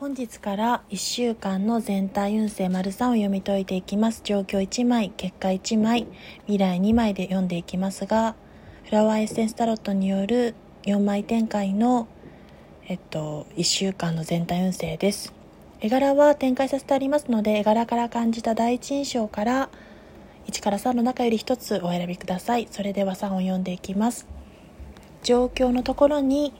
本日から1週間の全体運勢丸3を読み解いていきます。状況1枚結果1枚未来2枚で読んでいきますがフラワーエッセンスタロットによる4枚展開のえっと1週間の全体運勢です。絵柄は展開させてありますので絵柄から感じた第一印象から1から3の中より1つお選びください。それでは3を読んでいきます。状況のところに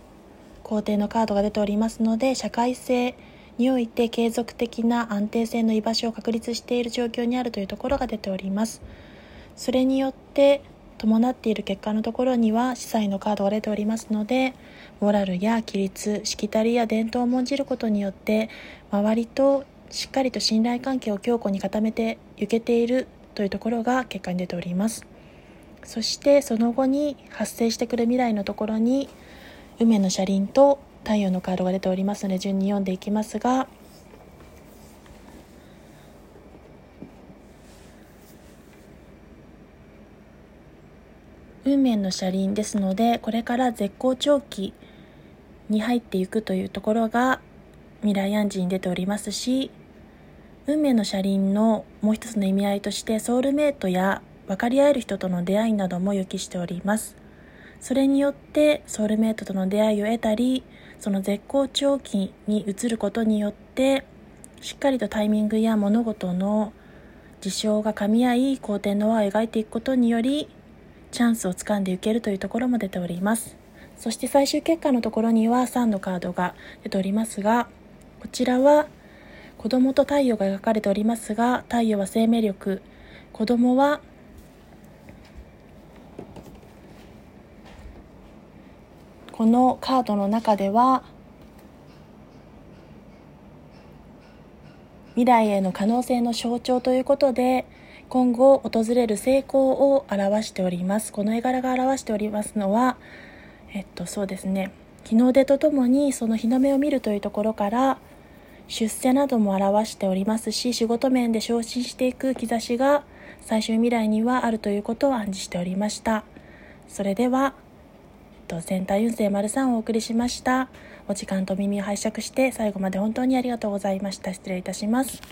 皇帝のカードが出ておりますので社会性において継続的な安定性の居場所を確立している状況にあるというところが出ております。それによって伴っている結果のところには司祭のカードが出ておりますのでモラルや規律しきたりや伝統を重んじることによって周りとしっかりと信頼関係を強固に固めていけているというところが結果に出ております。そしてその後に発生してくる未来のところに梅の車輪と太陽のカードが出ておりますので順に読んでいきますが運命の車輪ですのでこれから絶好調期に入っていくというところが未来暗示に出ておりますし運命の車輪のもう一つの意味合いとしてソウルメイトや分かり合える人との出会いなども予期しております。それによってソウルメイトとの出会いを得たりその絶好調期に移ることによってしっかりとタイミングや物事の事象が噛み合い好転の輪を描いていくことによりチャンスをつかんでいけるというところも出ております。そして最終結果のところには3のカードが出ておりますがこちらは子供と太陽が描かれておりますが太陽は生命力子供はこのカードの中では未来への可能性の象徴ということで今後訪れる成功を表しております。この絵柄が表しておりますのはえっとそうですね。日の出とともにその日の目を見るというところから出世なども表しておりますし仕事面で昇進していく兆しが最終未来にはあるということを暗示しておりました。それでは、とセンター運勢丸3をお送りしました。お時間と耳を拝借して最後まで本当にありがとうございました。失礼いたします。